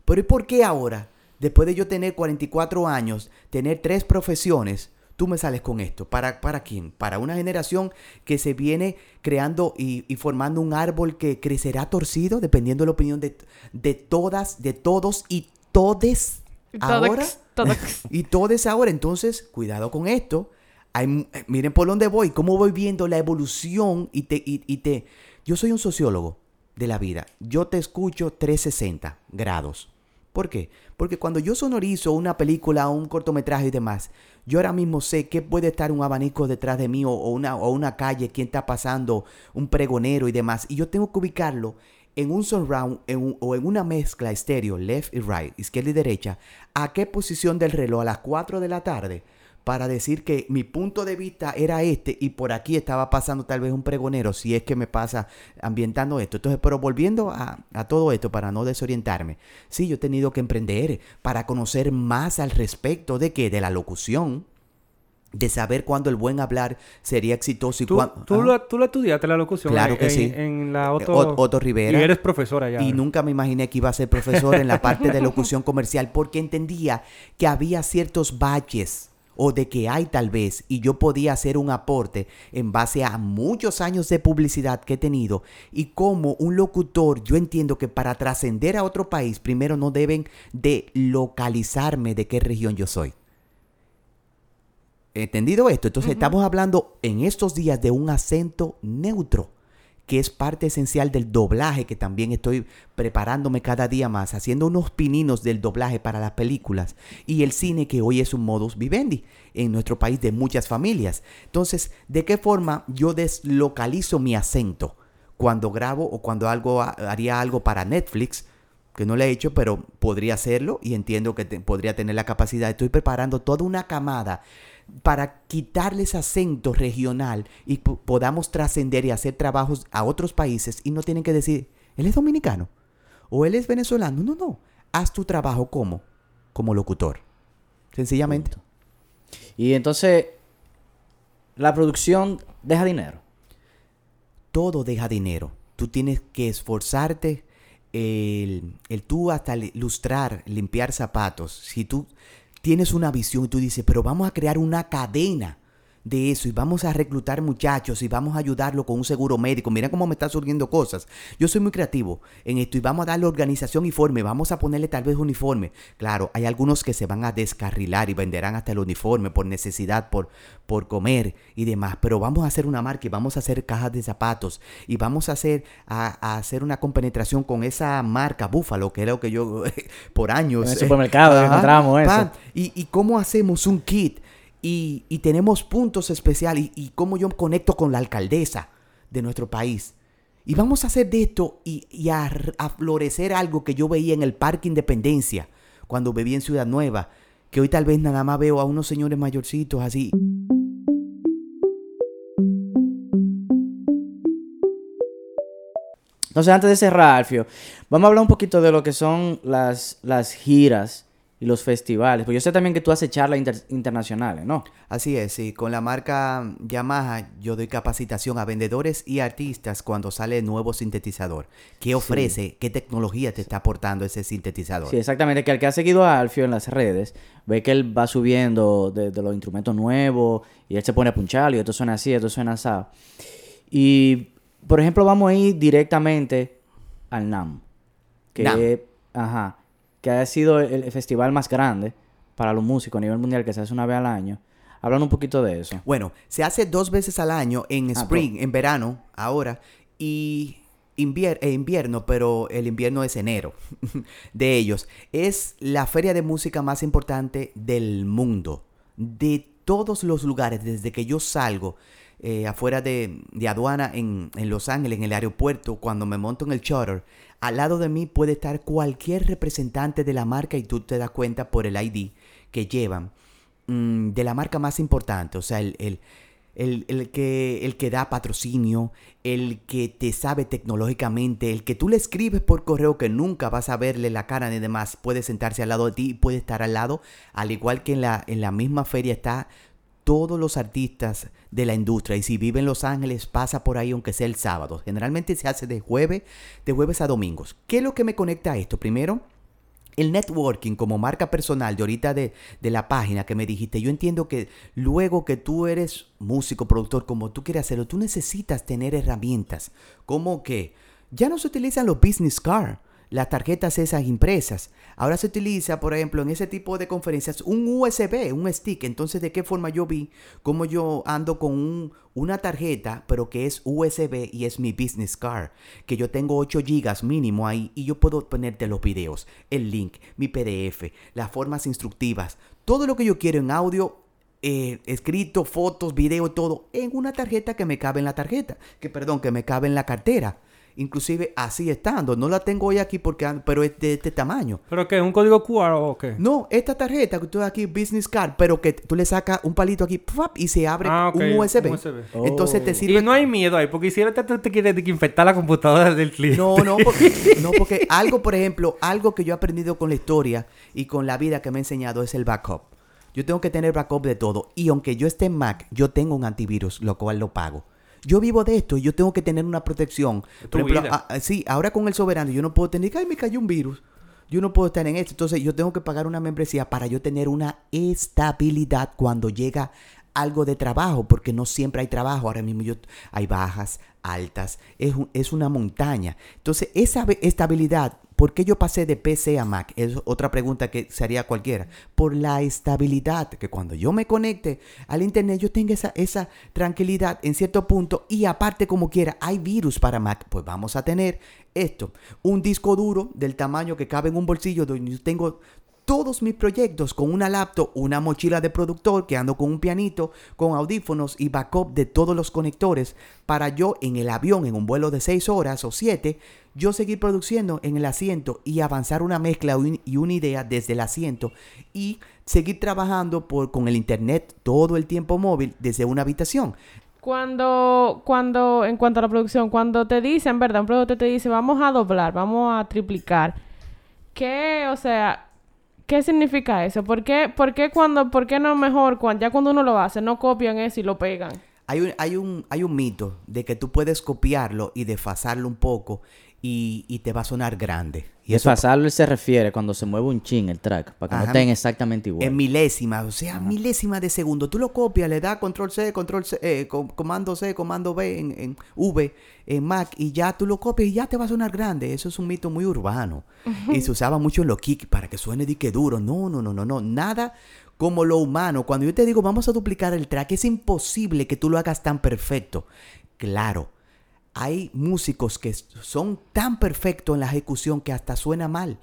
Pero ¿y por qué ahora, después de yo tener 44 años, tener tres profesiones, tú me sales con esto? ¿Para, para quién? Para una generación que se viene creando y, formando un árbol que crecerá torcido, dependiendo de la opinión de, de todas, de todos y todes ahora. y todes ahora. Entonces, cuidado con esto. Hay, eh, miren por dónde voy, cómo voy viendo la evolución y te, y, te... Yo soy un sociólogo de la vida. Yo te escucho 360 grados. ¿Por qué? Porque cuando yo sonorizo una película o un cortometraje y demás, yo ahora mismo sé que puede estar un abanico detrás de mí o, una, o una calle, quién está pasando, un pregonero y demás. Y yo tengo que ubicarlo en un surround o en una mezcla estéreo, left y right, izquierda y derecha, a qué posición del reloj a las 4 de la tarde para decir que mi punto de vista era este y por aquí estaba pasando tal vez un pregonero, si es que me pasa ambientando esto. Entonces, pero volviendo a, a todo esto para no desorientarme, sí, yo he tenido que emprender para conocer más al respecto de que de la locución, de saber cuándo el buen hablar sería exitoso y ¿Tú, tú, lo, tú, lo, estudiaste la locución claro que en, sí. en la Otto, Otto, Rivera. y eres profesora ya. Y nunca me imaginé que iba a ser profesor en la parte de locución comercial porque entendía que había ciertos baches o de que hay tal vez y yo podía hacer un aporte en base a muchos años de publicidad que he tenido y como un locutor yo entiendo que para trascender a otro país primero no deben de localizarme de qué región yo soy ¿Entendido esto? Entonces estamos hablando en estos días de un acento neutro, que es parte esencial del doblaje, que también estoy preparándome cada día más, haciendo unos pininos del doblaje para las películas y el cine, que hoy es un modus vivendi en nuestro país de muchas familias. Entonces, ¿de qué forma yo deslocalizo mi acento cuando grabo o cuando algo, haría algo para Netflix? que no lo he hecho, pero podría hacerlo y entiendo que podría tener la capacidad. Estoy preparando toda una camada para quitarles acento regional y podamos trascender y hacer trabajos a otros países y no tienen que decir, él es dominicano o él es venezolano. No, no. Haz tu trabajo como, como locutor. Sencillamente. Y entonces, la producción deja dinero. Todo deja dinero. Tú tienes que esforzarte, el, el tú hasta ilustrar, limpiar zapatos. Si tú tienes una visión y tú dices, pero vamos a crear una cadena de eso y vamos a reclutar muchachos y vamos a ayudarlo con un seguro médico. Mira cómo me están surgiendo cosas. Yo soy muy creativo en esto y vamos a darle organización y forma. Vamos a ponerle tal vez uniforme. Claro, hay algunos que se van a descarrilar y venderán hasta el uniforme por necesidad, por, por comer y demás. Pero vamos a hacer una marca y vamos a hacer cajas de zapatos y vamos a hacer, a, hacer una compenetración con esa marca Búfalo, que era lo que yo por años... En el supermercado encontramos eso. Y, y cómo hacemos un kit y, tenemos puntos especiales y, cómo yo conecto con la alcaldesa de nuestro país. Y vamos a hacer de esto y, a, florecer algo que yo veía en el Parque Independencia cuando vivía en Ciudad Nueva, que hoy tal vez nada más veo a unos señores mayorcitos así. Entonces, antes de cerrar, Alfio, vamos a hablar un poquito de lo que son las, las giras y los festivales. Pues yo sé también que tú haces charlas internacionales, ¿no? Así es, sí. Con la marca Yamaha yo doy capacitación a vendedores y artistas cuando sale nuevo sintetizador. ¿Qué ofrece? ¿Qué tecnología te está aportando ese sintetizador? Sí, exactamente. Que el que ha seguido a Alfio en las redes ve que él va subiendo de, los instrumentos nuevos y él se pone a punchar y esto suena así, esto suena así. Y, por ejemplo, vamos a ir directamente al NAM. Que, ajá que ha sido el, festival más grande para los músicos a nivel mundial que se hace una vez al año. Hablan un poquito de eso. Bueno, se hace dos veces al año en ah, spring, en verano, ahora, y eh, invierno, pero el invierno es enero de ellos. Es la feria de música más importante del mundo. De todos los lugares, desde que yo salgo eh, afuera de, aduana en, en, Los Ángeles, en el aeropuerto, cuando me monto en el charter, al lado de mí puede estar cualquier representante de la marca y tú te das cuenta por el ID que llevan mm, de la marca más importante, o sea, el, el, que, el que da patrocinio, el que te sabe tecnológicamente, el que tú le escribes por correo que nunca vas a verle la cara ni demás, puede sentarse al lado de ti y puede estar al lado, al igual que en la, en la misma feria está todos los artistas de la industria y si vive en Los Ángeles pasa por ahí aunque sea el sábado. Generalmente se hace de jueves, de jueves a domingos. ¿Qué es lo que me conecta a esto? Primero, el networking como marca personal de ahorita de, de, la página que me dijiste, yo entiendo que luego que tú eres músico, productor, como tú quieres hacerlo, tú necesitas tener herramientas como que ya no se utilizan los business cards las tarjetas esas impresas. Ahora se utiliza, por ejemplo, en ese tipo de conferencias, un USB, un stick. Entonces, ¿de qué forma yo vi cómo yo ando con una tarjeta, pero que es USB y es mi business card? Que yo tengo 8 gigas mínimo ahí y yo puedo ponerte los videos, el link, mi PDF, las formas instructivas, todo lo que yo quiero en audio eh, escrito, fotos, video, todo en una tarjeta que me cabe en la tarjeta, que perdón, que me cabe en la cartera inclusive así estando. No la tengo hoy aquí porque pero es de este tamaño. ¿Pero qué? ¿Un código QR o qué? No, esta tarjeta que tú aquí, business card, pero que tú le sacas un palito aquí y se abre ah, un USB. Entonces te sirve. Y no hay miedo ahí, porque si ahora te, te quieres infectar la computadora del cliente. No, no, porque, no, porque algo, por ejemplo, algo que yo he aprendido con la historia y con la vida que me ha enseñado es el backup. Yo tengo que tener backup de todo. Y aunque yo esté en Mac, yo tengo un antivirus, lo cual lo pago. Yo vivo de esto y yo tengo que tener una protección. Por ejemplo, ah, sí, ahora con el soberano yo no puedo tener, ay, me cayó un virus. Yo no puedo estar en esto. Entonces yo tengo que pagar una membresía para yo tener una estabilidad cuando llega algo de trabajo, porque no siempre hay trabajo. Ahora mismo yo, hay bajas, altas, es, es una montaña. Entonces esa estabilidad ¿Por qué yo pasé de PC a Mac? Es otra pregunta que sería cualquiera. Por la estabilidad, que cuando yo me conecte al Internet yo tenga esa, esa tranquilidad en cierto punto y aparte como quiera, hay virus para Mac, pues vamos a tener esto. Un disco duro del tamaño que cabe en un bolsillo donde yo tengo todos mis proyectos con una laptop, una mochila de productor que ando con un pianito, con audífonos y backup de todos los conectores para yo en el avión, en un vuelo de 6 horas o 7, yo seguir produciendo en el asiento y avanzar una mezcla y una idea desde el asiento y seguir trabajando por, con el internet todo el tiempo móvil desde una habitación. Cuando, cuando, en cuanto a la producción, cuando te dicen, ¿verdad? Un producto te dice, vamos a doblar, vamos a triplicar. ¿Qué, o sea, ¿Qué significa eso? ¿Por qué, por qué cuando, por qué no mejor, cuando, ya cuando uno lo hace, no copian eso y lo pegan? Hay un, hay, un, hay un mito de que tú puedes copiarlo y desfasarlo un poco y, y te va a sonar grande. Y eso Desfasarlo él se refiere cuando se mueve un chin el track, para que no estén exactamente igual. en milésimas, o sea, milésimas de segundo. Tú lo copias, le das control C, control C, eh, com- comando C, comando B en, en V, en Mac, y ya tú lo copias y ya te va a sonar grande. Eso es un mito muy urbano. Y se usaba mucho en los kicks para que suene de que duro. No, no, no, no, no. Nada como lo humano. Cuando yo te digo vamos a duplicar el track, es imposible que tú lo hagas tan perfecto. Claro. Hay músicos que son tan perfectos en la ejecución que hasta suena mal.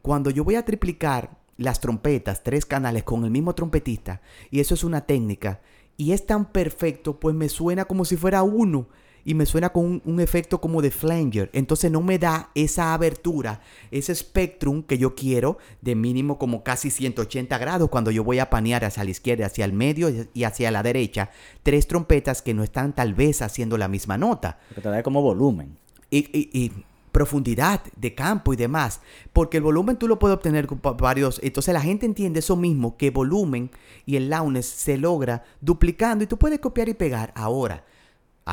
Cuando yo voy a triplicar las trompetas, tres canales con el mismo trompetista, y eso es una técnica, y es tan perfecto, pues me suena como si fuera uno, y me suena con un, un efecto como de flanger. Entonces no me da esa abertura, ese spectrum que yo quiero, de mínimo como casi 180 grados, cuando yo voy a panear hacia la izquierda, hacia el medio y hacia la derecha, tres trompetas que no están tal vez haciendo la misma nota Que te da como volumen. y, y- y profundidad de campo y demás. Porque el volumen tú lo puedes obtener con varios. Entonces la gente entiende eso mismo, que volumen y el loudness se logra duplicando y tú puedes copiar y pegar. Ahora,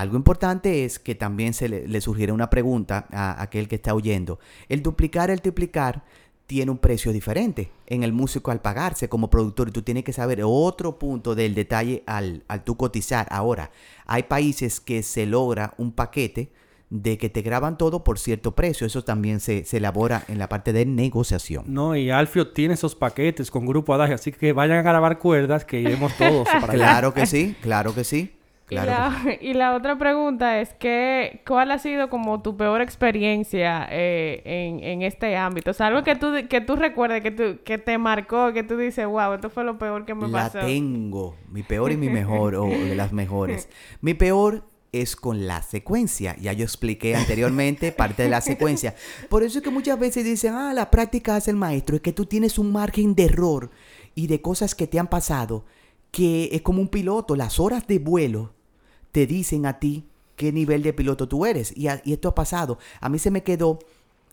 algo importante es que también se le, le sugiere una pregunta a aquel que está oyendo. El duplicar, el triplicar tiene un precio diferente en el músico al pagarse como productor y tú tienes que saber otro punto del detalle al, al tú cotizar. Ahora, hay países que se logra un paquete de que te graban todo por cierto precio. Eso también se, se elabora en la parte de negociación. No, y Alfio tiene esos paquetes con Grupo Adagio, así que vayan a grabar cuerdas que iremos todos para allá. Claro que sí, claro que sí. Claro y, la, y la otra pregunta es que, ¿cuál ha sido como tu peor experiencia eh, en, en este ámbito? O sea, algo que tú, que tú recuerdes, que, tú, que te marcó, que tú dices, wow, esto fue lo peor que me La pasó. tengo. Mi peor y mi mejor, o de las mejores. Mi peor es con la secuencia. Ya yo expliqué anteriormente parte de la secuencia. Por eso es que muchas veces dicen, ah, la práctica hace el maestro. Es que tú tienes un margen de error y de cosas que te han pasado que es como un piloto. Las horas de vuelo te dicen a ti qué nivel de piloto tú eres. Y, esto ha pasado. A mí se me quedó,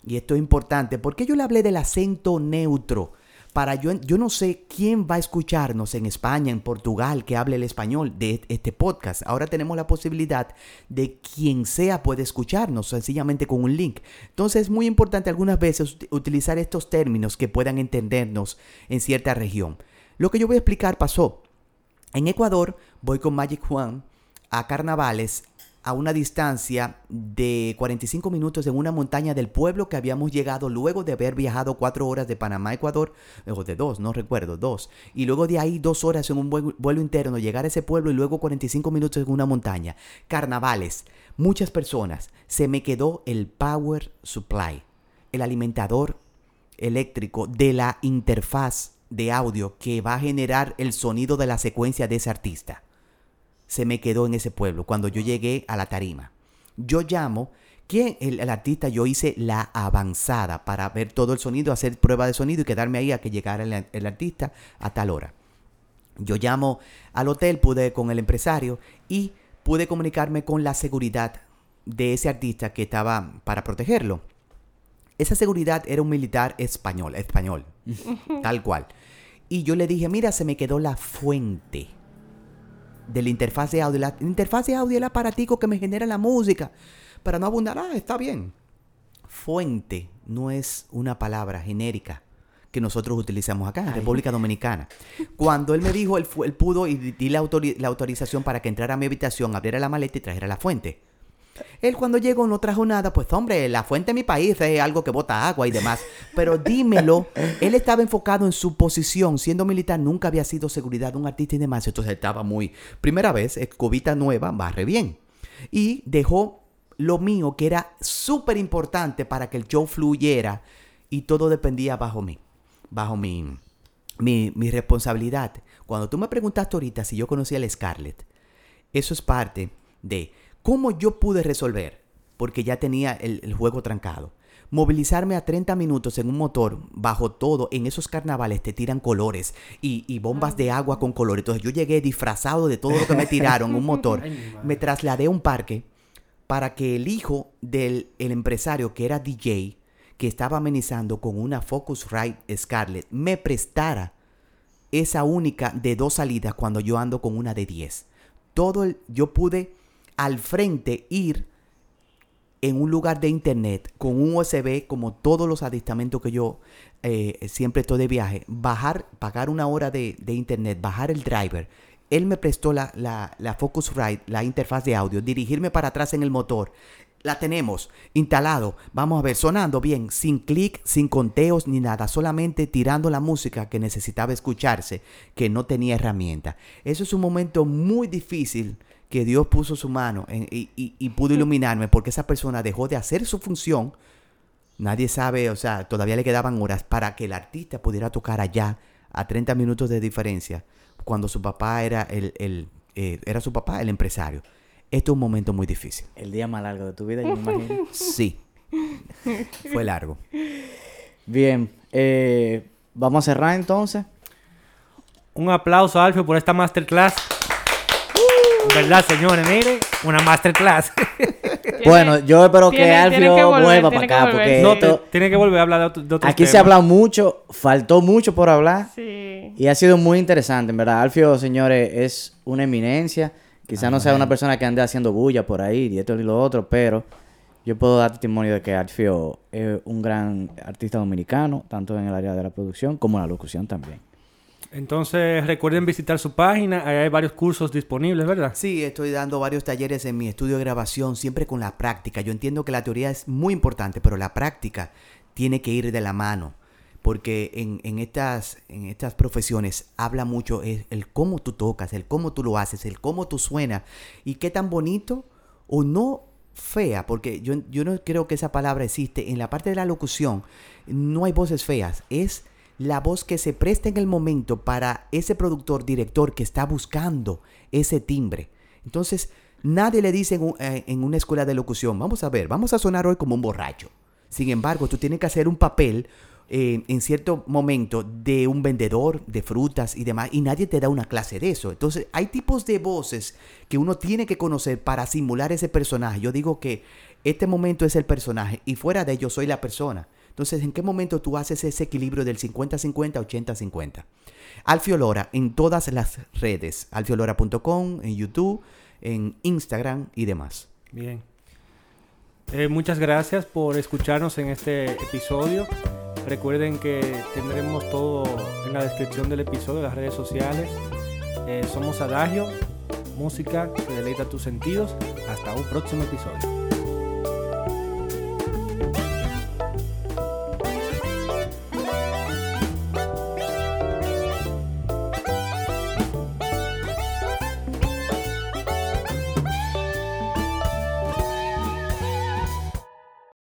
y esto es importante, porque yo le hablé del acento neutro. Para yo, yo no sé quién va a escucharnos en España, en Portugal, que hable el español de este podcast. Ahora tenemos la posibilidad de quien sea puede escucharnos sencillamente con un link. Entonces es muy importante algunas veces ut- utilizar estos términos que puedan entendernos en cierta región. Lo que yo voy a explicar pasó. En Ecuador voy con Magic Juan a carnavales a una distancia de 45 minutos en una montaña del pueblo que habíamos llegado luego de haber viajado cuatro horas de Panamá a Ecuador, o de dos, no recuerdo, dos. Y luego de ahí dos horas en un vuelo, interno, llegar a ese pueblo y luego 45 minutos en una montaña. Carnavales, muchas personas. Se me quedó el power supply, el alimentador eléctrico de la interfaz de audio que va a generar el sonido de la secuencia de ese artista. Se me quedó en ese pueblo cuando yo llegué a la tarima. Yo llamo, ¿quién? El, el artista, yo hice la avanzada para ver todo el sonido, hacer prueba de sonido y quedarme ahí a que llegara el, el artista a tal hora. Yo llamo al hotel, pude con el empresario y pude comunicarme con la seguridad de ese artista que estaba para protegerlo. Esa seguridad era un militar español, español, tal cual. Y yo le dije, mira, se me quedó la fuente de la interfaz de audio. La interfaz de audio es el aparatico que me genera la música. Para no abundar, ah, está bien. Fuente no es una palabra genérica que nosotros utilizamos acá en República Dominicana. Cuando él me dijo, él, él pudo y di- di la, autori- la autorización para que entrara a mi habitación, abriera la maleta y trajera la fuente. Él cuando llegó no trajo nada, pues hombre, la fuente de mi país es algo que bota agua y demás. Pero dímelo, él estaba enfocado en su posición, siendo militar, nunca había sido seguridad de un artista y demás. Entonces estaba muy, primera vez, escobita nueva, barre bien. Y dejó lo mío, que era súper importante para que el show fluyera y todo dependía bajo mí, bajo mi, mi, mi responsabilidad. Cuando tú me preguntaste ahorita si yo conocía al Scarlett, eso es parte de cómo yo pude resolver, porque ya tenía el, el juego trancado. Movilizarme a 30 minutos en un motor, bajo todo, en esos carnavales te tiran colores y, y bombas de agua con colores. Entonces yo llegué disfrazado de todo lo que me tiraron, un motor. Me trasladé a un parque para que el hijo del el empresario, que era DJ, que estaba amenizando con una Focusrite Scarlett, me prestara esa única de dos salidas cuando yo ando con una de 10. todo el, yo pude al frente ir en un lugar de internet con un USB como todos los aditamentos que yo eh, siempre estoy de viaje, bajar, pagar una hora de, de internet, bajar el driver. Él me prestó la, la, la Focusrite, la interfaz de audio, dirigirme para atrás en el motor. La tenemos instalado, vamos a ver, sonando bien, sin clic, sin conteos ni nada, solamente tirando la música que necesitaba escucharse, que no tenía herramienta. Eso es un momento muy difícil que Dios puso su mano en- y, y- y pudo iluminarme porque esa persona dejó de hacer su función. Nadie sabe, o sea, todavía le quedaban horas para que el artista pudiera tocar allá a 30 minutos de diferencia cuando su papá era el, el, eh, era su papá, el empresario. Esto es un momento muy difícil. El día más largo de tu vida, yo me imagino. Sí. Fue largo. Bien, eh, vamos a cerrar entonces. Un aplauso, Alfio, por esta masterclass. ¿Verdad, señores? Una masterclass. Bueno, yo espero que tiene- tiene Alfio que volver, vuelva para acá, porque sí. no, esto- te- tiene que volver a hablar de, otro- de otros aquí se temas. habla mucho, faltó mucho por hablar. Sí. Y ha sido muy interesante, en verdad. Alfio, señores, es una eminencia. Quizás no sea una persona que ande haciendo bulla por ahí, y esto y lo otro, pero yo puedo dar testimonio de que Alfio es un gran artista dominicano, tanto en el área de la producción como en la locución también. Entonces, recuerden visitar su página. Ahí hay varios cursos disponibles, ¿verdad? Sí, estoy dando varios talleres en mi estudio de grabación, siempre con la práctica. Yo entiendo que la teoría es muy importante, pero la práctica tiene que ir de la mano. Porque en, estas, en estas profesiones habla mucho el, el cómo tú tocas, el cómo tú lo haces, el cómo tú suenas y qué tan bonito o no fea, porque yo, yo no creo que esa palabra existe. En la parte de la locución no hay voces feas, es la voz que se presta en el momento para ese productor, director que está buscando ese timbre. Entonces, nadie le dice eh, en una escuela de locución, vamos a ver, vamos a sonar hoy como un borracho. Sin embargo, tú tienes que hacer un papel eh, en cierto momento de un vendedor de frutas y demás, y nadie te da una clase de eso. Entonces, hay tipos de voces que uno tiene que conocer para simular ese personaje. Yo digo que este momento es el personaje y fuera de ello soy la persona. Entonces, ¿en qué momento tú haces ese equilibrio del 50-50, 80-50? Alfio Lora en todas las redes, alfiolora.com, en YouTube, en Instagram y demás. Bien. Eh, muchas gracias por escucharnos en este episodio. Recuerden que tendremos todo en la descripción del episodio, las redes sociales. Eh, somos Adagio, música que deleita tus sentidos. Hasta un próximo episodio.